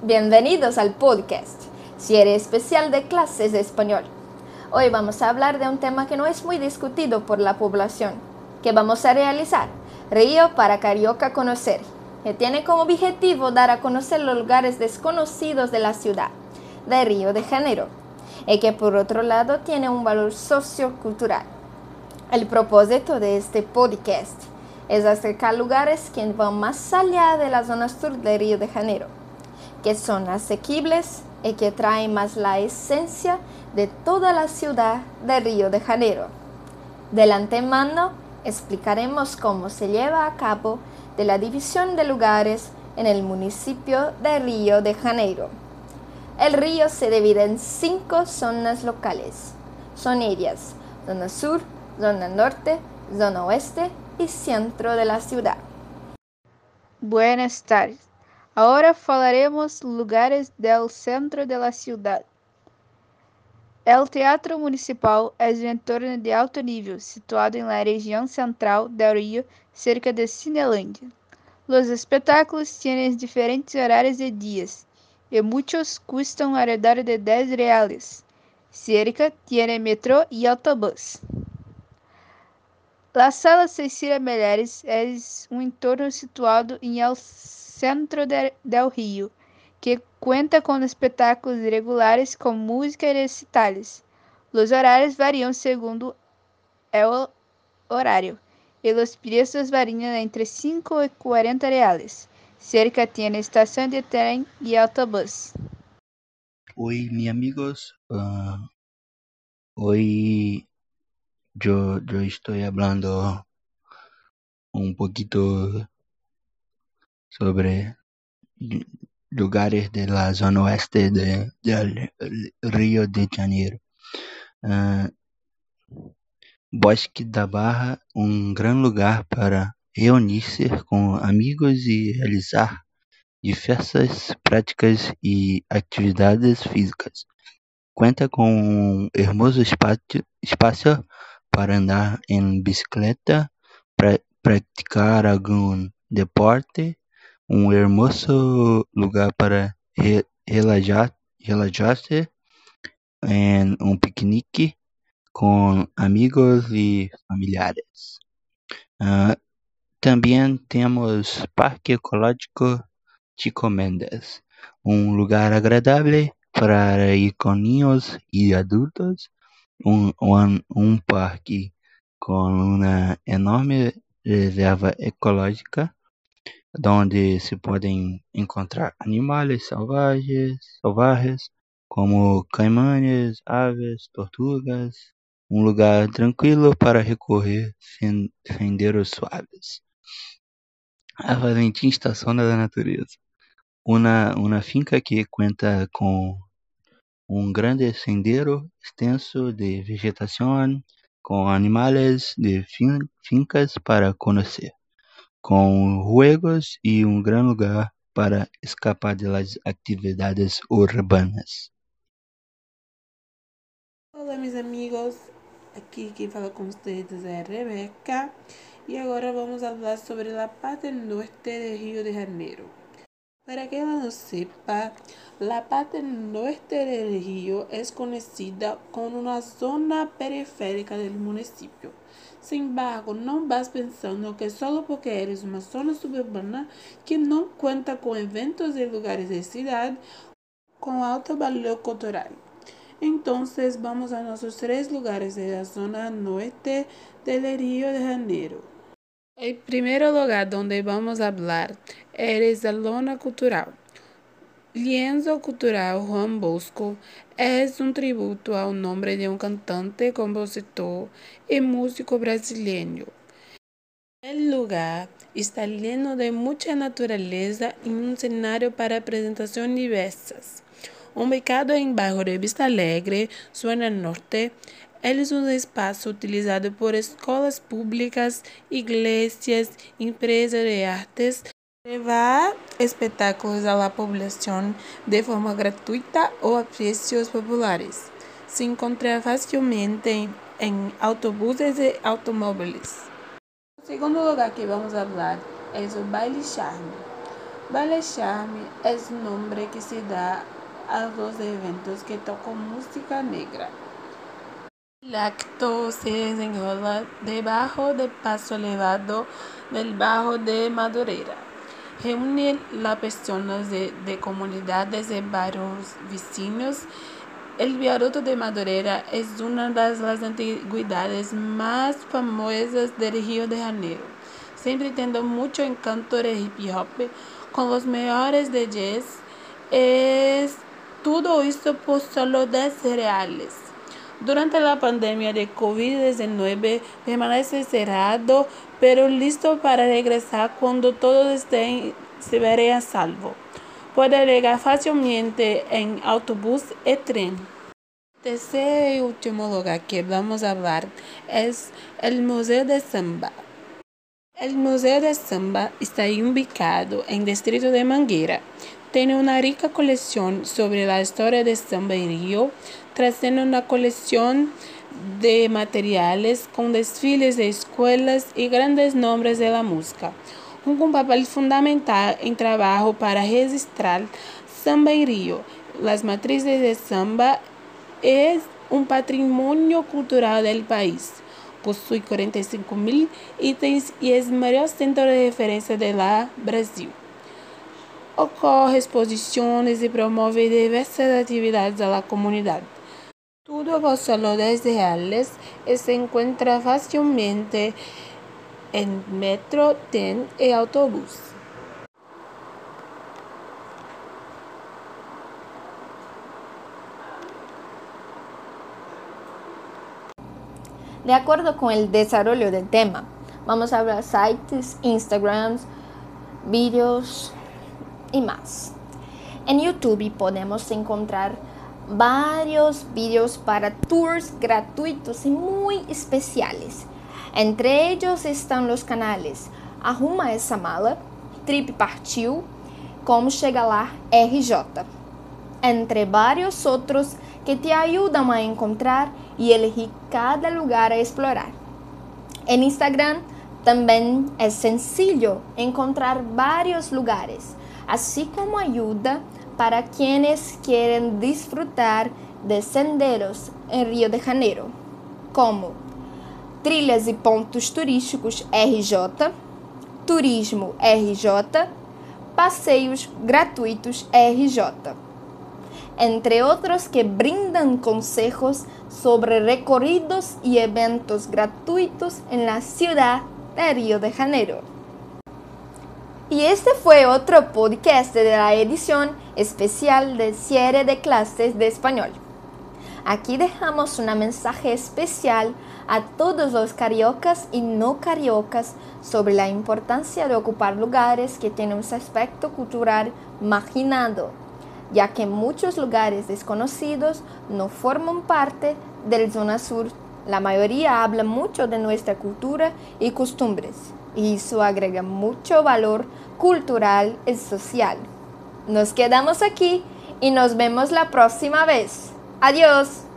Bienvenidos al podcast, serie especial de clases de español. Hoy vamos a hablar de un tema que no es muy discutido por la población, que vamos a realizar, Río para Carioca Conocer, que tiene como objetivo dar a conocer los lugares desconocidos de la ciudad, de Río de Janeiro, y que por otro lado tiene un valor sociocultural. El propósito de este podcast es acercar lugares que van más allá de la zona sur de Río de Janeiro que son asequibles y que traen más la esencia de toda la ciudad de Río de Janeiro. Del antemano explicaremos cómo se lleva a cabo de la división de lugares en el municipio de Río de Janeiro. El río se divide en cinco zonas locales. Son ellas zona sur, zona norte, zona oeste y centro de la ciudad. Buenas tardes. Agora falaremos lugares del centro de la ciudad. El Teatro Municipal é um entorno de alto nível, situado em la região central del Rio, cerca de Cinelândia. Los espetáculos tienen diferentes horários de dias, e muitos custam alrededor de 10 reais. Cerca tiene metrô e autobús. La Sala Cecília Meleres é um entorno situado em El Centro del Rio, que cuenta com espetáculos regulares com música e recitales. Os horários variam segundo o horário, e os preços variam entre 5 e 40 reais. Cerca tiene estação de trem e autobús. Oi, meus amigos. Uh, hoy yo, yo estoy hablando un poquito sobre lugares de la zona oeste de, Río de Janeiro. Uh, Bosque da Barra, um grande lugar para reunir-se com amigos e realizar diversas práticas e atividades físicas. Conta com um hermoso espaço para andar em bicicleta, pra, praticar algum deporte um hermoso lugar para re relajar, relajar-se em um piquenique com amigos e familiares. Uh, também temos Parque Ecológico Chico Mendes, um lugar agradável para ir com niños e adultos, um, um, um parque com uma enorme reserva ecológica onde se podem encontrar animais selvagens, como caimanes, aves, tortugas, um lugar tranquilo para recorrer senderos suaves. A Valentim Estação da Natureza, uma, uma finca que conta com um grande sendero extenso de vegetação com animais de fin fincas para conhecer com juegos e um grande lugar para escapar das atividades urbanas. Olá, meus amigos. Aqui quem fala com vocês é Rebeca e agora vamos falar sobre a parte norte de Rio de Janeiro. Para quem não sepa, a parte norte do Rio é conhecida como uma zona periférica do município. Sin embargo, não vas pensando que solo porque eres uma zona suburbana que não conta com eventos e lugares de cidade com alto valor cultural. Então, vamos a nossos três lugares da zona norte del Rio de Janeiro. O primeiro lugar onde vamos falar é a Lona Cultural. Lienzo Cultural Juan Bosco es un tributo ao nome de um cantante, compositor e músico brasileiro. El lugar está lleno de muita natureza e um cenário para apresentações diversas. Ubicado em bairro de Vista Alegre, zona norte, é um espaço utilizado por escolas públicas, igrejas, empresas de artes Levar espetáculos à população de forma gratuita ou a preços populares. Se encontra facilmente em, autobuses e automóveis. O segundo lugar que vamos falar é o Baile Charme. Ballet Charme é o nome que se dá a los eventos que tocam música negra. El acto se desenrola debajo del paso elevado del Bajo de Madureira. Reúne las personas de, de comunidades y barrios vecinos. El viaducto de Madureira es una de las antiguidades más famosas del Río de Janeiro, siempre teniendo mucho encanto de hip hop, con los mejores DJs. Es todo esto por solo 10 reales. Durante la pandemia de COVID-19 permanece cerrado, pero listo para regresar cuando todos estén se verán a salvo. Puede llegar fácilmente en autobús y tren. Tercer y último lugar que vamos a hablar es el Museo de Samba. El Museo de Samba está ubicado en el distrito de Mangueira. Tiene una rica colección sobre la historia de samba en Río, trazando una colección de materiales con desfiles de escuelas y grandes nombres de la música. Un papel fundamental en trabajo para registrar samba en Río. Las matrices de samba es un patrimonio cultural del país. Possui 45 mil itens e é o maior centro de referência de la Brasil. Ocorre exposições e promove diversas atividades da comunidade. Solo 10 reais e se encontra facilmente em metro, trem e autobús. De acuerdo con el desarrollo del tema, vamos a hablar sites, Instagrams, vídeos y más. En YouTube podemos encontrar varios vídeos para tours gratuitos y muy especiales. Entre ellos están los canales Arruma essa mala, Trip Partiu, Como Chega Lá RJ, entre vários outros que te ayudan a encontrar y elegir cada lugar a explorar. En Instagram también es sencillo encontrar varios lugares, así como ayuda para quienes quieren disfrutar de senderos en Rio de Janeiro, como Trilhas e Pontos Turísticos RJ, Turismo RJ, Passeios Gratuitos RJ, entre otros que brindan consejos sobre recorridos y eventos gratuitos en la ciudad de Río de Janeiro. Y este fue otro podcast de la edición especial de cierre de clases de español. Aquí dejamos un mensaje especial a todos los cariocas y no cariocas sobre la importancia de ocupar lugares que tienen un aspecto cultural marginado ya que muchos lugares desconocidos no forman parte del zona sur. La mayoría habla mucho de nuestra cultura y costumbres, y eso agrega mucho valor cultural y social. Nos quedamos aquí y nos vemos la próxima vez. Adiós.